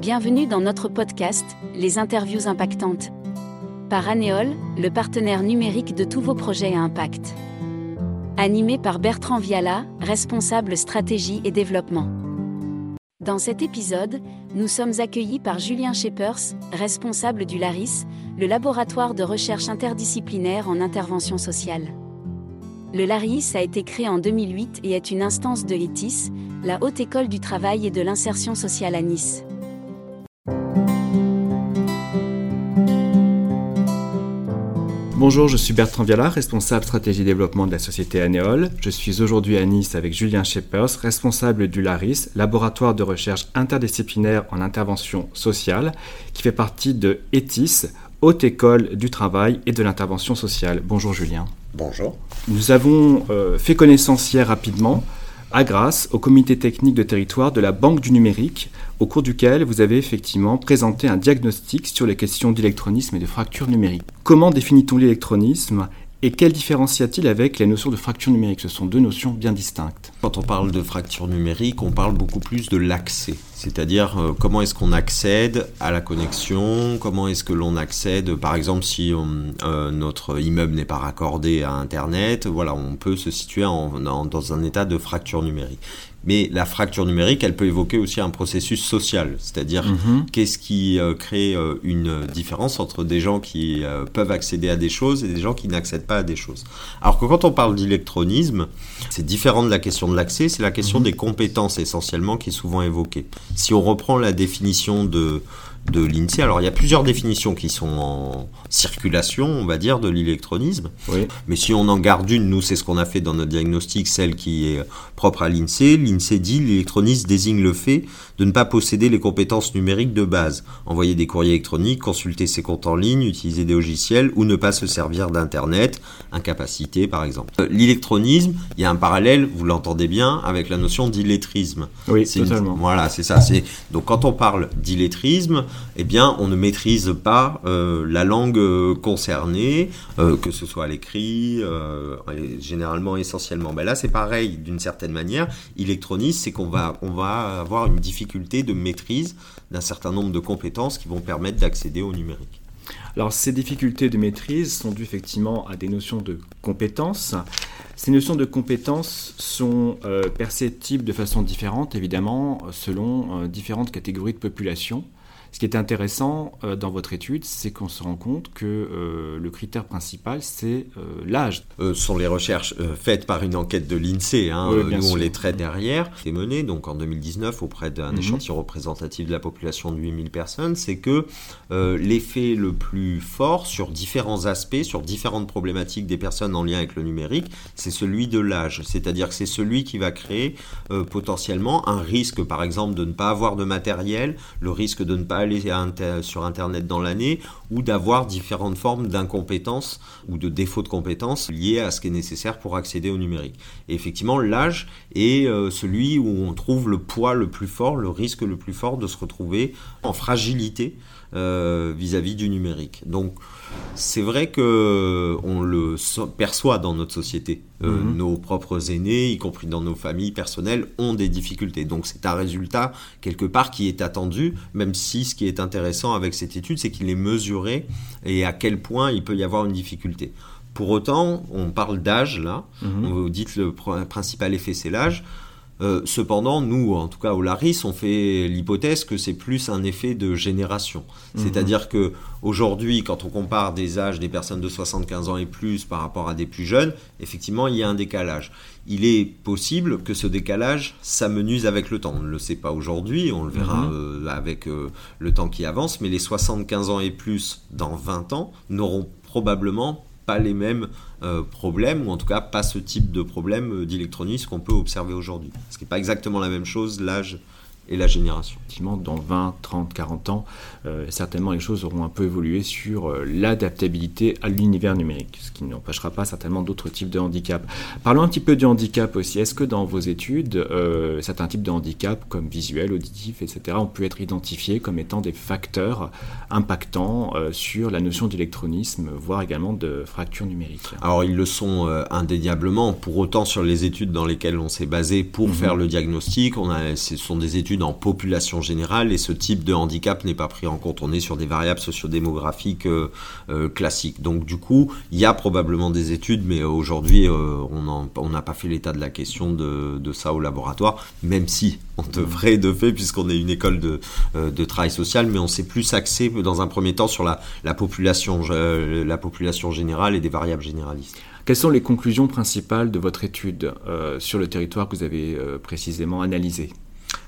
Bienvenue dans notre podcast, Les interviews impactantes. Par Anéol, le partenaire numérique de tous vos projets à impact. Animé par Bertrand Viala, responsable stratégie et développement. Dans cet épisode, nous sommes accueillis par Julien Shepers, responsable du LARIS, le laboratoire de recherche interdisciplinaire en intervention sociale. Le LARIS a été créé en 2008 et est une instance de ETIS, la Haute École du Travail et de l'Insertion Sociale à Nice. Bonjour, je suis Bertrand Viala, responsable stratégie développement de la société Anéol. Je suis aujourd'hui à Nice avec Julien Shepers, responsable du LARIS, laboratoire de recherche interdisciplinaire en intervention sociale, qui fait partie de ETIS, Haute École du Travail et de l'Intervention Sociale. Bonjour Julien. Bonjour. Nous avons euh, fait connaissance hier rapidement à grâce au comité technique de territoire de la Banque du numérique, au cours duquel vous avez effectivement présenté un diagnostic sur les questions d'électronisme et de fracture numérique. Comment définit-on l'électronisme et quelle différence y a-t-il avec les notions de fracture numérique? Ce sont deux notions bien distinctes. Quand on parle de fracture numérique, on parle beaucoup plus de l'accès. C'est-à-dire euh, comment est-ce qu'on accède à la connexion, comment est-ce que l'on accède, par exemple si euh, notre immeuble n'est pas raccordé à Internet, voilà, on peut se situer dans un état de fracture numérique. Mais la fracture numérique, elle peut évoquer aussi un processus social, c'est-à-dire mhm. qu'est-ce qui euh, crée euh, une différence entre des gens qui euh, peuvent accéder à des choses et des gens qui n'accèdent pas à des choses? Alors que quand on parle d'électronisme, c'est différent de la question de l'accès, c'est la question mhm. des compétences essentiellement qui est souvent évoquée. Si on reprend la définition de de l'INSEE. Alors il y a plusieurs définitions qui sont en circulation, on va dire, de l'électronisme. Mais si on en garde une, nous c'est ce qu'on a fait dans notre diagnostic, celle qui est propre à l'INSEE. L'INSEE dit l'électronisme désigne le fait de ne pas posséder les compétences numériques de base. Envoyer des courriers électroniques, consulter ses comptes en ligne, utiliser des logiciels ou ne pas se servir d'Internet, incapacité par exemple. Euh, l'électronisme, il y a un parallèle, vous l'entendez bien, avec la notion d'illettrisme. Oui, totalement. Voilà, c'est ça. Donc quand on parle d'illettrisme, eh bien, on ne maîtrise pas euh, la langue euh, concernée, euh, que ce soit à l'écrit, généralement, essentiellement. Ben là, c'est pareil, d'une certaine manière. Électronisme, c'est qu'on va, on va avoir une difficulté de maîtrise d'un certain nombre de compétences qui vont permettre d'accéder au numérique. Alors ces difficultés de maîtrise sont dues effectivement à des notions de compétences. Ces notions de compétences sont perceptibles de façon différente, évidemment, selon différentes catégories de population. Ce qui est intéressant euh, dans votre étude, c'est qu'on se rend compte que euh, le critère principal, c'est euh, l'âge. ce sont les recherches faites par une enquête de l'INSEE. Hein, nous, on les traite derrière. C'est mené donc en 2019 auprès d'un mhm. échantillon représentatif de la population de 8000 personnes. C'est que l'effet le plus fort sur différents aspects, sur différentes problématiques des personnes en lien avec le numérique, c'est celui de l'âge. C'est-à-dire que c'est celui qui va créer potentiellement un risque, par exemple, de ne pas avoir de matériel, le risque de ne pas aller sur Internet dans l'année ou d'avoir différentes formes d'incompétence ou de défaut de compétences liées à ce qui est nécessaire pour accéder au numérique. Effectivement, l'âge est euh, celui où on trouve le poids le plus fort, le risque le plus fort de se retrouver en fragilité euh, vis-à-vis du numérique. Donc c'est vrai que on le perçoit dans notre société. Euh, mhm. Nos propres aînés, y compris dans nos familles personnelles, ont des difficultés. Donc c'est un résultat quelque part qui est attendu, même si ce qui est intéressant avec cette étude, c'est qu'il est mesuré et à quel point il peut y avoir une difficulté. Pour autant, on parle d'âge là. Mhm. On vous dites le principal effet, c'est l'âge. Euh, cependant, nous, en tout cas au Laris, on fait l'hypothèse que c'est plus un effet de génération. Mhm. C'est-à-dire que aujourd'hui, quand on compare des âges des personnes de 75 ans et plus par rapport à des plus jeunes, effectivement, il y a un décalage. Il est possible que ce décalage s'amenuise avec le temps. On ne le sait pas aujourd'hui, on le verra mhm. euh, avec euh, le temps qui avance, mais les 75 ans et plus dans 20 ans n'auront probablement pas les mêmes euh, problèmes, ou en tout cas pas ce type de problème d'électronisme qu'on peut observer aujourd'hui. Ce qui n'est pas exactement la même chose, l'âge et la génération. Effectivement, dans 20, 30, 40 ans, euh, certainement les choses auront un peu évolué sur euh, l'adaptabilité à l'univers numérique, ce qui n'empêchera pas certainement d'autres types de handicap. Parlons un petit peu du handicap aussi. Est-ce que dans vos études, euh, certains types de handicap, comme visuel, auditif, etc., ont pu être identifiés comme étant des facteurs impactants sur la notion d'électronisme, voire également de fracture numérique? Alors ils le sont indéniablement. Pour autant, sur les études dans lesquelles on s'est basé pour mhm. faire le diagnostic, on a, ce sont des études en population générale et ce type de handicap n'est pas pris en compte. On est sur des variables sociodémographiques euh, euh, classiques. Donc du coup, il y a probablement des études, mais aujourd'hui, on n'a pas fait l'état de la question de, ça au laboratoire, même si on devrait de fait, puisqu'on est une école de, travail social, mais on s'est plus axé dans un premier temps sur la, la, population, la population générale et des variables généralistes. Quelles sont les conclusions principales de votre étude euh, sur le territoire que vous avez euh, précisément analysé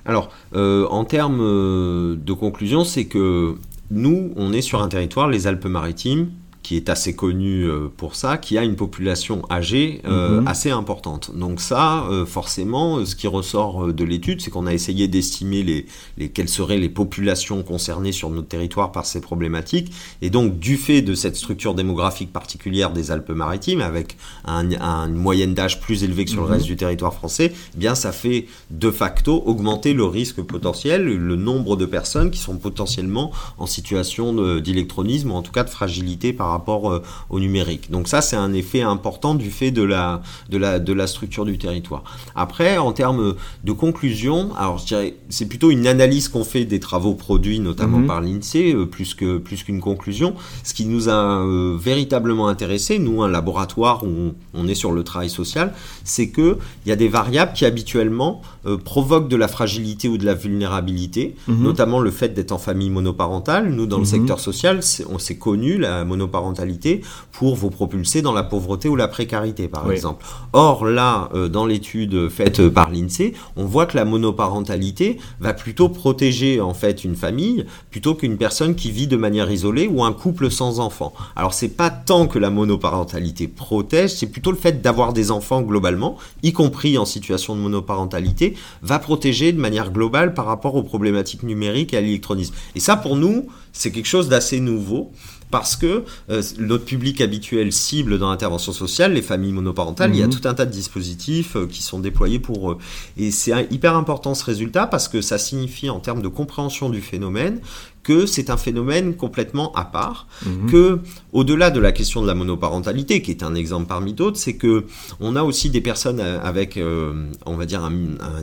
Alors, euh, en termes de conclusion, c'est que nous, on est sur un territoire, les Alpes-Maritimes, qui est assez connu euh, pour ça, qui a une population âgée euh, mhm. assez importante. Donc ça, euh, forcément, ce qui ressort de l'étude, c'est qu'on a essayé d'estimer les, les, quelles seraient les populations concernées sur notre territoire par ces problématiques. Et donc, du fait de cette structure démographique particulière des Alpes-Maritimes, avec un, une moyenne d'âge plus élevée que sur le mhm. reste du territoire français, eh bien ça fait de facto augmenter le risque potentiel, le nombre de personnes qui sont potentiellement en situation d'électronisme ou en tout cas de fragilité par rapport euh, au numérique. Donc ça, c'est un effet important du fait de la, de la, de la structure du territoire. Après, en termes de conclusion, alors je dirais, c'est plutôt une analyse qu'on fait des travaux produits, notamment mhm. par l'INSEE, euh, plus que plus qu'une conclusion. Ce qui nous a euh, véritablement intéressé, nous, un laboratoire où on, est sur le travail social, c'est que il y a des variables qui habituellement provoquent de la fragilité ou de la vulnérabilité, mhm. notamment le fait d'être en famille monoparentale. Nous, dans le mhm. secteur social, on s'est connu la monoparentale pour vous propulser dans la pauvreté ou la précarité, par exemple. Or, là, euh, dans l'étude faite par l'INSEE, on voit que la monoparentalité va plutôt protéger en fait une famille plutôt qu'une personne qui vit de manière isolée ou un couple sans enfants. Alors, c'est pas tant que la monoparentalité protège, c'est plutôt le fait d'avoir des enfants globalement, y compris en situation de monoparentalité, va protéger de manière globale par rapport aux problématiques numériques et à l'électronisme. Et ça, pour nous, c'est quelque chose d'assez nouveau parce que euh, notre public habituel cible dans l'intervention sociale, les familles monoparentales, il y a mhm. tout un tas de dispositifs euh, qui sont déployés pour eux. Et c'est hyper important ce résultat parce que ça signifie en termes de compréhension du phénomène que c'est un phénomène complètement à part, mhm. que au-delà de la question de la monoparentalité, qui est un exemple parmi d'autres, c'est que on a aussi des personnes euh, avec, euh, on va dire, un,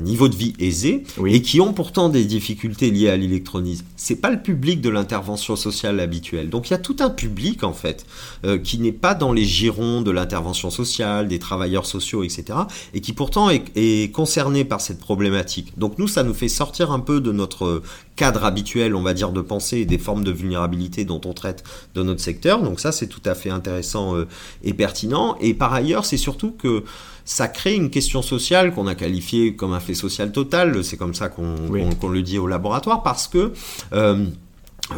niveau de vie aisé et qui ont pourtant des difficultés liées à l'électronisme. C'est pas le public de l'intervention sociale habituelle. Donc il y a tout un public en fait euh, qui n'est pas dans les girons de l'intervention sociale, des travailleurs sociaux, etc. et qui pourtant est, est concerné par cette problématique. Donc nous, ça nous fait sortir un peu de notre cadre habituel, on va dire, de pensée et des formes de vulnérabilité dont on traite dans notre secteur. Donc ça, c'est tout à fait intéressant euh, et pertinent. Et par ailleurs, c'est surtout que ça crée une question sociale qu'on a qualifiée comme un fait social total. C'est comme ça qu'on le dit au laboratoire parce que... Euh,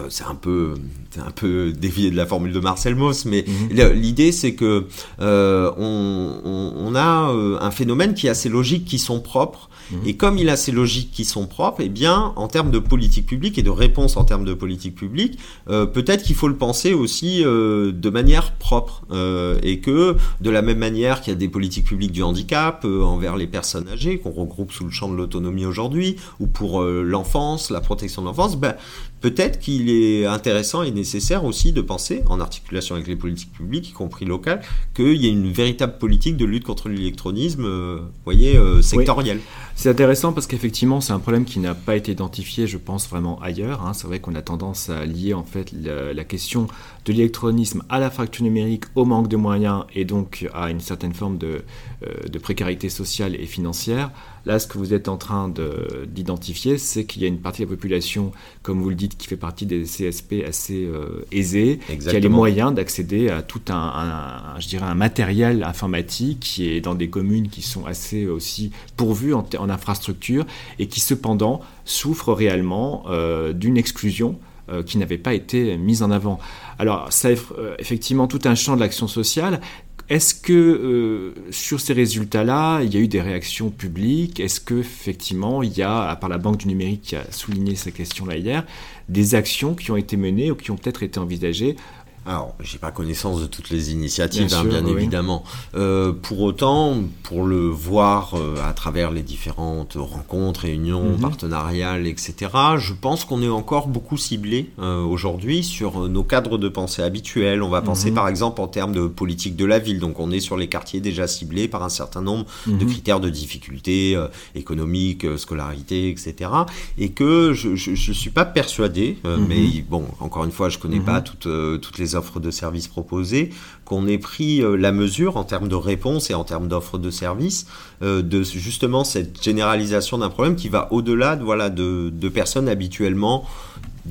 c'est un peu un peu dévié de la formule de Marcel Mauss, mais mhm. l'idée c'est que on, a un phénomène qui a ses logiques qui sont propres Mhm. Et comme il a ces logiques qui sont propres, eh bien, en termes de politique publique et de réponse en termes de politique publique, euh, peut-être qu'il faut le penser aussi euh, de manière propre. Euh, et que, de la même manière qu'il y a des politiques publiques du handicap envers les personnes âgées, qu'on regroupe sous le champ de l'autonomie aujourd'hui, ou pour l'enfance, la protection de l'enfance, ben, peut-être qu'il est intéressant et nécessaire aussi de penser, en articulation avec les politiques publiques, y compris locales, qu'il y ait une véritable politique de lutte contre l'électronisme, euh, voyez, euh, sectorielle. C'est intéressant parce qu'effectivement, c'est un problème qui n'a pas été identifié, je pense, vraiment ailleurs. Hein. C'est vrai qu'on a tendance à lier en fait la, question de l'électronisme à la fracture numérique, au manque de moyens et donc à une certaine forme de, euh, de précarité sociale et financière. Là, ce que vous êtes en train d'identifier, c'est qu'il y a une partie de la population, comme vous le dites, qui fait partie des CSP assez euh, aisés, qui a les moyens d'accéder à tout un, je dirais, un matériel informatique qui est dans des communes qui sont assez aussi pourvues en, en infrastructure et qui cependant souffrent réellement euh, d'une exclusion euh, qui n'avait pas été mise en avant. Alors, ça effectivement tout un champ de l'action sociale est-ce que euh, sur ces résultats-là, il y a eu des réactions publiques? Est-ce que effectivement, il y a, à part la Banque du numérique qui a souligné ces questions-là hier, des actions qui ont été menées ou qui ont peut-être été envisagées alors, j'ai pas connaissance de toutes les initiatives, bien, hein, évidemment. Euh, pour autant, pour le voir euh, à travers les différentes rencontres, réunions, mhm. partenariales, etc., je pense qu'on est encore beaucoup ciblé euh, aujourd'hui sur nos cadres de pensée habituels. On va mhm. penser par exemple en termes de politique de la ville. Donc, on est sur les quartiers déjà ciblés par un certain nombre de mhm. critères de difficulté économique, scolarité, etc. Et que je, ne suis pas persuadé, mais bon, encore une fois, je connais pas toutes toutes les offres de services proposées, qu'on ait pris euh, la mesure en termes de réponse et en termes d'offres de services euh, de justement cette généralisation d'un problème qui va au-delà de, voilà, de, de personnes habituellement,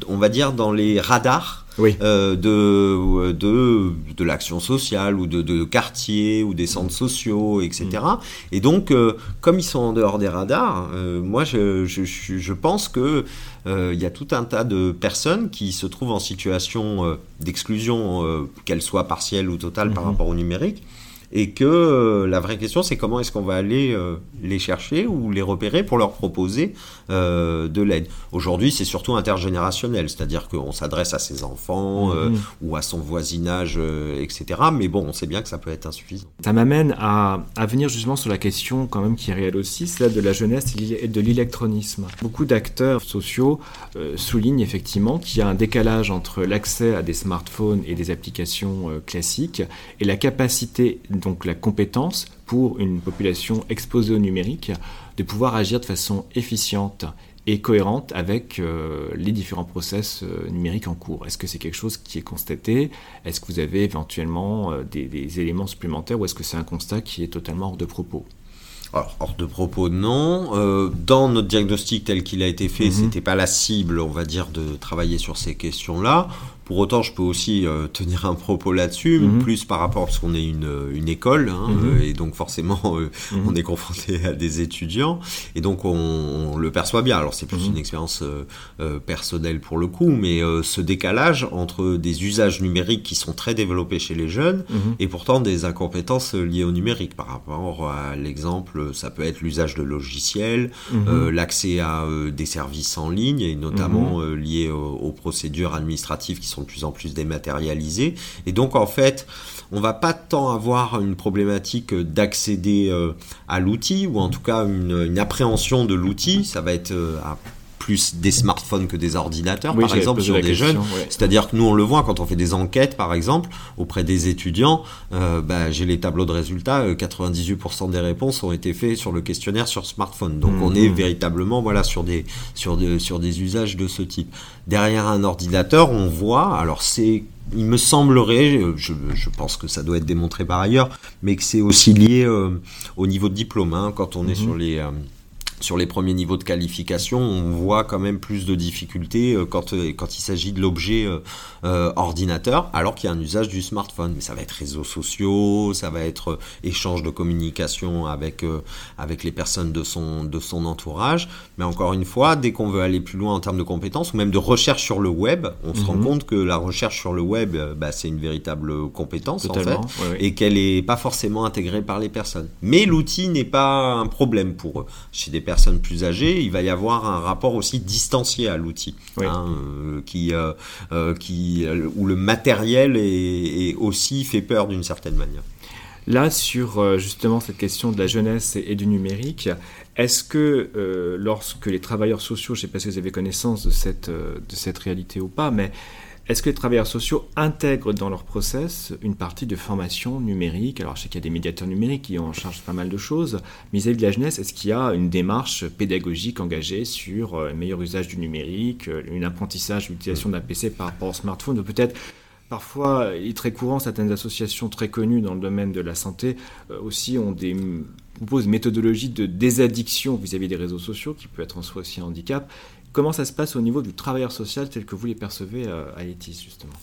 on va dire, dans les radars oui. Euh, de, de, de l'action sociale ou de, de quartier ou des centres sociaux, etc. Mm. Et donc, euh, comme ils sont en dehors des radars, euh, moi, je, je, je, pense que il y a tout un tas de personnes qui se trouvent en situation d'exclusion, qu'elle soit partielle ou totale par mm-hmm. rapport au numérique et que euh, la vraie question c'est comment est-ce qu'on va aller euh, les chercher ou les repérer pour leur proposer euh, de l'aide. Aujourd'hui c'est surtout intergénérationnel, c'est-à-dire qu'on s'adresse à ses enfants mhm. ou à son voisinage, etc. Mais bon, on sait bien que ça peut être insuffisant. Ça m'amène à, à venir justement sur la question quand même qui est réelle aussi, celle de la jeunesse et de l'électronisme. Beaucoup d'acteurs sociaux soulignent effectivement qu'il y a un décalage entre l'accès à des smartphones et des applications classiques et la capacité donc la compétence pour une population exposée au numérique de pouvoir agir de façon efficiente et cohérente avec euh, les différents process euh, numériques en cours. Est-ce que c'est quelque chose qui est constaté? Est-ce que vous avez éventuellement euh, des, éléments supplémentaires ou est-ce que c'est un constat qui est totalement hors de propos? Alors, hors de propos, non. dans notre diagnostic tel qu'il a été fait, mhm. c'était pas la cible, on va dire, de travailler sur ces questions-là. Pour autant, je peux aussi euh, tenir un propos là-dessus, mhm. plus par rapport parce qu'on est une, une école, hein, mhm. euh, et donc forcément, euh, mhm. on est confronté à des étudiants, et donc on, le perçoit bien. Alors c'est plus une expérience personnelle pour le coup, mais ce décalage entre des usages numériques qui sont très développés chez les jeunes, et pourtant des incompétences liées au numérique. Par rapport à l'exemple, ça peut être l'usage de logiciels, l'accès à des services en ligne, et notamment liés aux procédures administratives qui sont de plus en plus dématérialisés. Et donc, en fait, on va pas tant avoir une problématique d'accéder euh, à l'outil, ou en tout cas une, appréhension de l'outil. Ça va être euh, plus des smartphones que des ordinateurs, par exemple, sur des jeunes. C'est-à-dire que nous, on le voit quand on fait des enquêtes, par exemple, auprès des étudiants. Euh, bah, j'ai les tableaux de résultats. 98% des réponses ont été faites sur le questionnaire sur smartphone. Donc, on est mmh. véritablement, voilà, sur des sur sur des usages de ce type. Derrière un ordinateur, on voit. Alors, c'est il me semblerait, je, je, pense que ça doit être démontré par ailleurs, mais que c'est aussi lié euh, au niveau de diplôme. Hein, quand on est mmh. sur les, euh, sur les premiers niveaux de qualification, on voit quand même plus de difficultés euh, quand, euh, quand il s'agit de l'objet euh, ordinateur, alors qu'il y a un usage du smartphone. Mais ça va être réseaux sociaux, ça va être échange de communication avec, avec les personnes de son, de son entourage. Mais encore une fois, dès qu'on veut aller plus loin en termes de compétences, ou même de recherche sur le web, on se rend mhm. compte que la recherche sur le web, bah, c'est une véritable compétence en fait, et qu'elle n'est pas forcément intégrée par les personnes. Mais l'outil n'est pas un problème pour eux. Chez des personnes plus âgées, il va y avoir un rapport aussi distancié à l'outil, hein, euh, qui, euh, euh, qui, où le matériel est, aussi fait peur d'une certaine manière. Là, sur justement cette question de la jeunesse et, du numérique, est-ce que lorsque les travailleurs sociaux, je ne sais pas si vous avez connaissance de cette, de cette réalité ou pas, mais est-ce que les travailleurs sociaux intègrent dans leur process une partie de formation numérique? Alors, je sais qu'il y a des médiateurs numériques qui ont en charge pas mal de choses. Mais vis-à-vis de la jeunesse, est-ce qu'il y a une démarche pédagogique engagée sur euh, un meilleur usage du numérique, euh, un apprentissage, l'utilisation d'un PC par rapport au smartphone? Ou peut-être Parfois, il est très courant, certaines associations très connues dans le domaine de la santé euh, aussi ont des proposent une méthodologie de désaddiction vis-à-vis des réseaux sociaux, qui peut être en soi aussi un handicap. Comment ça se passe au niveau du travailleur social tel que vous les percevez euh, à ETIS, justement?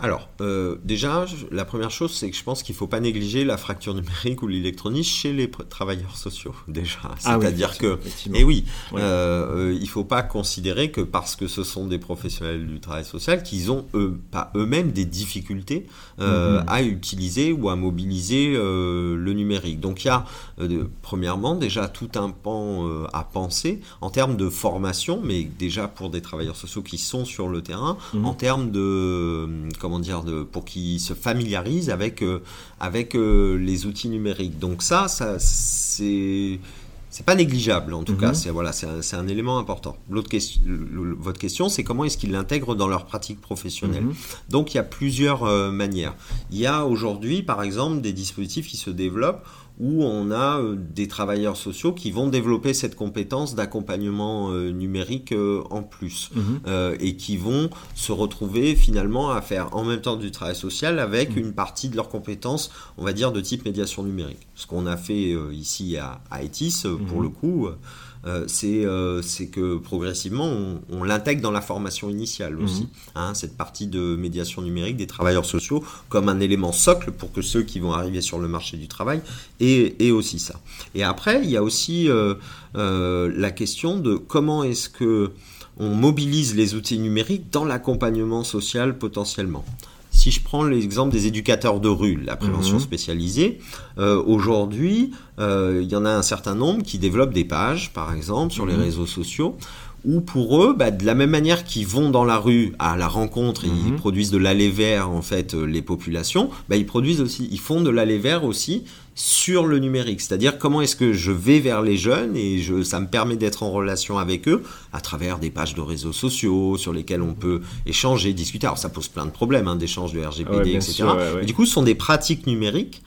Alors, euh, déjà, la première chose, c'est que je pense qu'il ne faut pas négliger la fracture numérique ou l'électronique chez les travailleurs sociaux, déjà. Ah C'est-à-dire que, et eh oui, euh, il ne faut pas considérer que parce que ce sont des professionnels du travail social, qu'ils ont eux, pas eux-mêmes des difficultés euh, mm-hmm. à utiliser ou à mobiliser le numérique. Donc, il y a, premièrement, déjà tout un pan à penser en termes de formation, mais déjà pour des travailleurs sociaux qui sont sur le terrain, mm-hmm. en termes de comment dire, de, pour qu'ils se familiarisent avec, avec les outils numériques. Donc ça, ça c'est c'est pas négligeable en tout cas, mhm. c'est voilà, c'est un, élément important. L'autre question, votre question, c'est comment est-ce qu'ils l'intègrent dans leur pratique professionnelle. Mhm. Donc il y a plusieurs manières. Il y a aujourd'hui, par exemple, des dispositifs qui se développent où on a euh, des travailleurs sociaux qui vont développer cette compétence d'accompagnement euh, numérique euh, en plus mhm. et qui vont se retrouver finalement à faire en même temps du travail social avec mhm. une partie de leurs compétences, on va dire, de type médiation numérique. Ce qu'on a fait ici à, à ETIS, pour mhm. le coup, euh, euh, c'est que progressivement, on, l'intègre dans la formation initiale mhm. aussi. Hein, cette partie de médiation numérique des travailleurs sociaux comme un élément socle pour que ceux qui vont arriver sur le marché du travail aient, aussi ça. Et après, il y a aussi euh, la question de comment est-ce que on mobilise les outils numériques dans l'accompagnement social potentiellement. Si je prends l'exemple des éducateurs de rue, la prévention mhm. spécialisée, euh, aujourd'hui, euh, il y en a un certain nombre qui développent des pages, par exemple, sur les mhm. réseaux sociaux, où pour eux, bah, de la même manière qu'ils vont dans la rue à la rencontre et ils mhm. produisent de l'aller vert en fait euh, les populations, bah, ils produisent aussi, ils font de l'aller vert aussi sur le numérique. C'est-à-dire comment est-ce que je vais vers les jeunes et je, ça me permet d'être en relation avec eux à travers des pages de réseaux sociaux sur lesquelles on peut échanger, discuter. Alors ça pose plein de problèmes, hein, d'échange de RGPD, etc. du coup, ce sont des pratiques numériques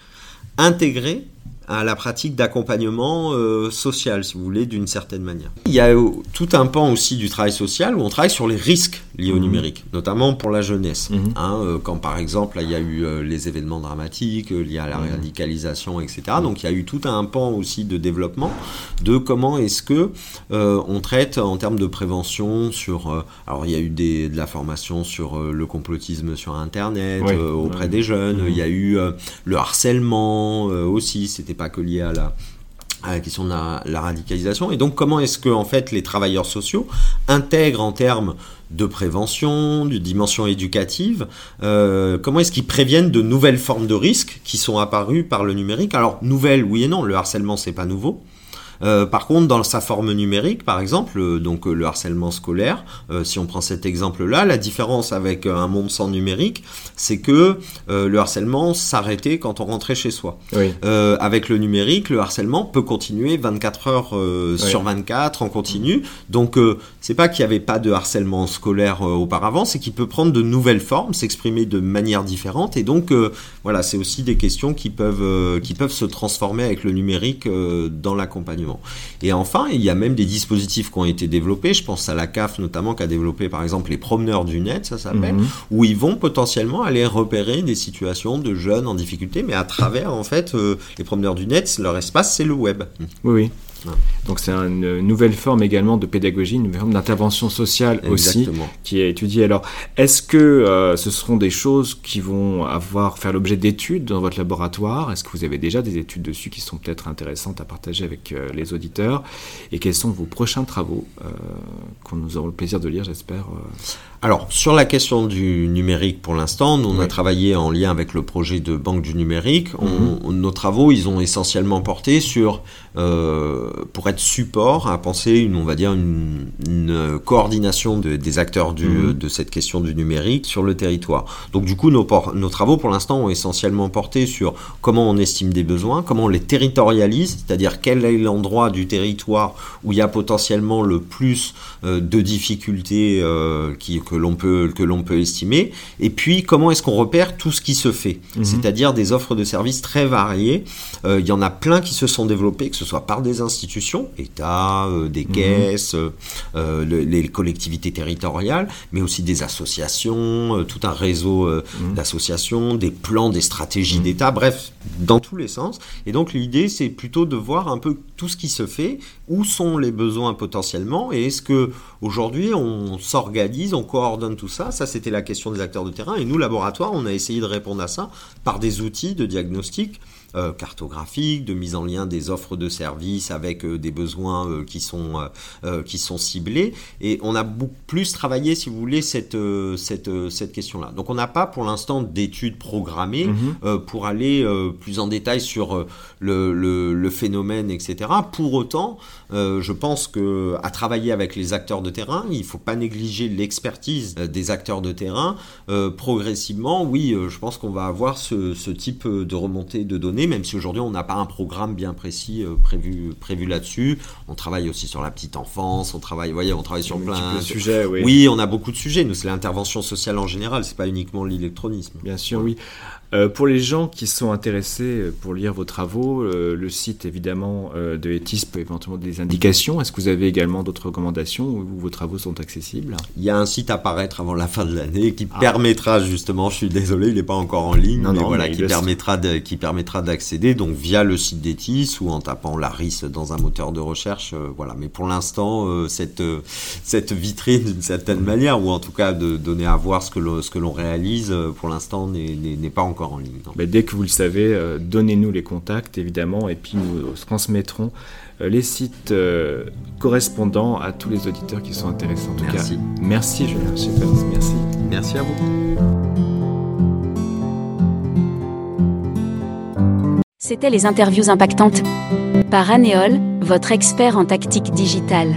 intégrées à la pratique d'accompagnement euh, social, si vous voulez, d'une certaine manière. Il y a euh, tout un pan aussi du travail social où on travaille sur les risques liés au mhm. numérique, notamment pour la jeunesse. Mhm. Hein, euh, quand par exemple, il y a eu les événements dramatiques liés à la mhm. radicalisation, etc. Donc il y a eu tout un pan aussi de développement de comment est-ce que on traite en termes de prévention sur... alors il y a eu des, de la formation sur le complotisme sur Internet auprès des jeunes, il y a eu le harcèlement aussi, c'était que lié à la, à la question de la, radicalisation. Et donc, comment est-ce que en fait les travailleurs sociaux intègrent en termes de prévention, de dimension éducative, euh, comment est-ce qu'ils préviennent de nouvelles formes de risques qui sont apparues par le numérique? Alors, nouvelles, oui et non. Le harcèlement, c'est pas nouveau. Euh, par contre, dans sa forme numérique, par exemple, euh, donc euh, le harcèlement scolaire, si on prend cet exemple-là, la différence avec un monde sans numérique, c'est que le harcèlement s'arrêtait quand on rentrait chez soi. avec le numérique, le harcèlement peut continuer 24 heures sur 24 en continu. Donc, c'est pas qu'il n'y avait pas de harcèlement scolaire auparavant, c'est qu'il peut prendre de nouvelles formes, s'exprimer de manière différente. Et donc, voilà, c'est aussi des questions qui peuvent, qui peuvent se transformer avec le numérique dans l'accompagnement. Et enfin, il y a même des dispositifs qui ont été développés. Je pense à la CAF notamment qui a développé par exemple les promeneurs du net, ça s'appelle, mhm. où ils vont potentiellement aller repérer des situations de jeunes en difficulté, mais à travers en fait euh, les promeneurs du net, leur espace c'est le web. Oui, oui. Donc c'est une nouvelle forme également de pédagogie, une nouvelle forme d'intervention sociale aussi qui est étudiée. Alors, est-ce que euh, ce seront des choses qui vont avoir faire l'objet d'études dans votre laboratoire? Est-ce que vous avez déjà des études dessus qui sont peut-être intéressantes à partager avec euh, les auditeurs? Et quels sont vos prochains travaux euh, qu'on nous aura le plaisir de lire, j'espère alors, sur la question du numérique, pour l'instant, on a travaillé en lien avec le projet de Banque du numérique. Mhm. nos travaux, ils ont essentiellement porté sur, euh, pour être support, à penser, une, on va dire, une, coordination des acteurs mhm. de cette question du numérique sur le territoire. Donc, du coup, nos, nos travaux, pour l'instant, ont essentiellement porté sur comment on estime des besoins, comment on les territorialise, c'est-à-dire quel est l'endroit du territoire où il y a potentiellement le plus euh, de difficultés euh, qui que l'on peut que l'on peut estimer et puis comment est-ce qu'on repère tout ce qui se fait? Mhm. c'est-à-dire des offres de services très variées euh, il y en a plein qui se sont développés que ce soit par des institutions État euh, des mhm. caisses euh, les collectivités territoriales mais aussi des associations tout un réseau mhm. d'associations des plans des stratégies d'État bref dans tous les sens et donc l'idée c'est plutôt de voir un peu tout ce qui se fait où sont les besoins potentiellement et est-ce que aujourd'hui on s'organise on coordonne tout ça Ça, c'était la question des acteurs de terrain. Et nous, laboratoire, on a essayé de répondre à ça par des outils de diagnostic cartographique, de mise en lien des offres de services avec des besoins qui sont qui sont ciblés. Et on a beaucoup plus travaillé, si vous voulez, cette cette cette question-là. Donc on n'a pas pour l'instant d'études programmées mhm. pour aller plus en détail sur le, le, le phénomène, etc. Pour autant, je pense que à travailler avec les acteurs de terrain, il ne faut pas négliger l'expertise des acteurs de terrain. progressivement, oui, je pense qu'on va avoir ce, ce, type de remontée de données, même si aujourd'hui on n'a pas un programme bien précis prévu, prévu là-dessus. On travaille aussi sur la petite enfance, on travaille, voyez, on travaille sur plein de sujets. Oui. oui, on a beaucoup de sujets. Nous, c'est l'intervention sociale en général, c'est pas uniquement l'électronisme. Bien sûr, oui. Euh, pour les gens qui sont intéressés euh, pour lire vos travaux, euh, le site évidemment de ETIS peut éventuellement des indications. Est-ce que vous avez également d'autres recommandations où vos travaux sont accessibles? Il y a un site à apparaître avant la fin de l'année qui ah. permettra justement, je suis désolé, il n'est pas encore en ligne, mais voilà, qui, permettra de, qui permettra d'accéder donc via le site d'ETIS ou en tapant l'ARIS dans un moteur de recherche. voilà, mais pour l'instant, cette, cette vitrine d'une certaine manière, ou en tout cas de donner à voir ce que l'on réalise, pour l'instant n'est pas encore en ligne. dès que vous le savez, euh, donnez-nous les contacts évidemment et puis nous transmettrons euh, les sites euh, correspondants à tous les auditeurs qui sont intéressés. En tout merci. cas, merci Julien Schiffers, merci. Merci à vous. C'était les interviews impactantes par Anéol, votre expert en tactique digitale.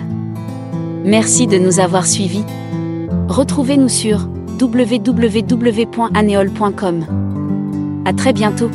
Merci de nous avoir suivis. Retrouvez-nous sur www.aneol.com. À très bientôt.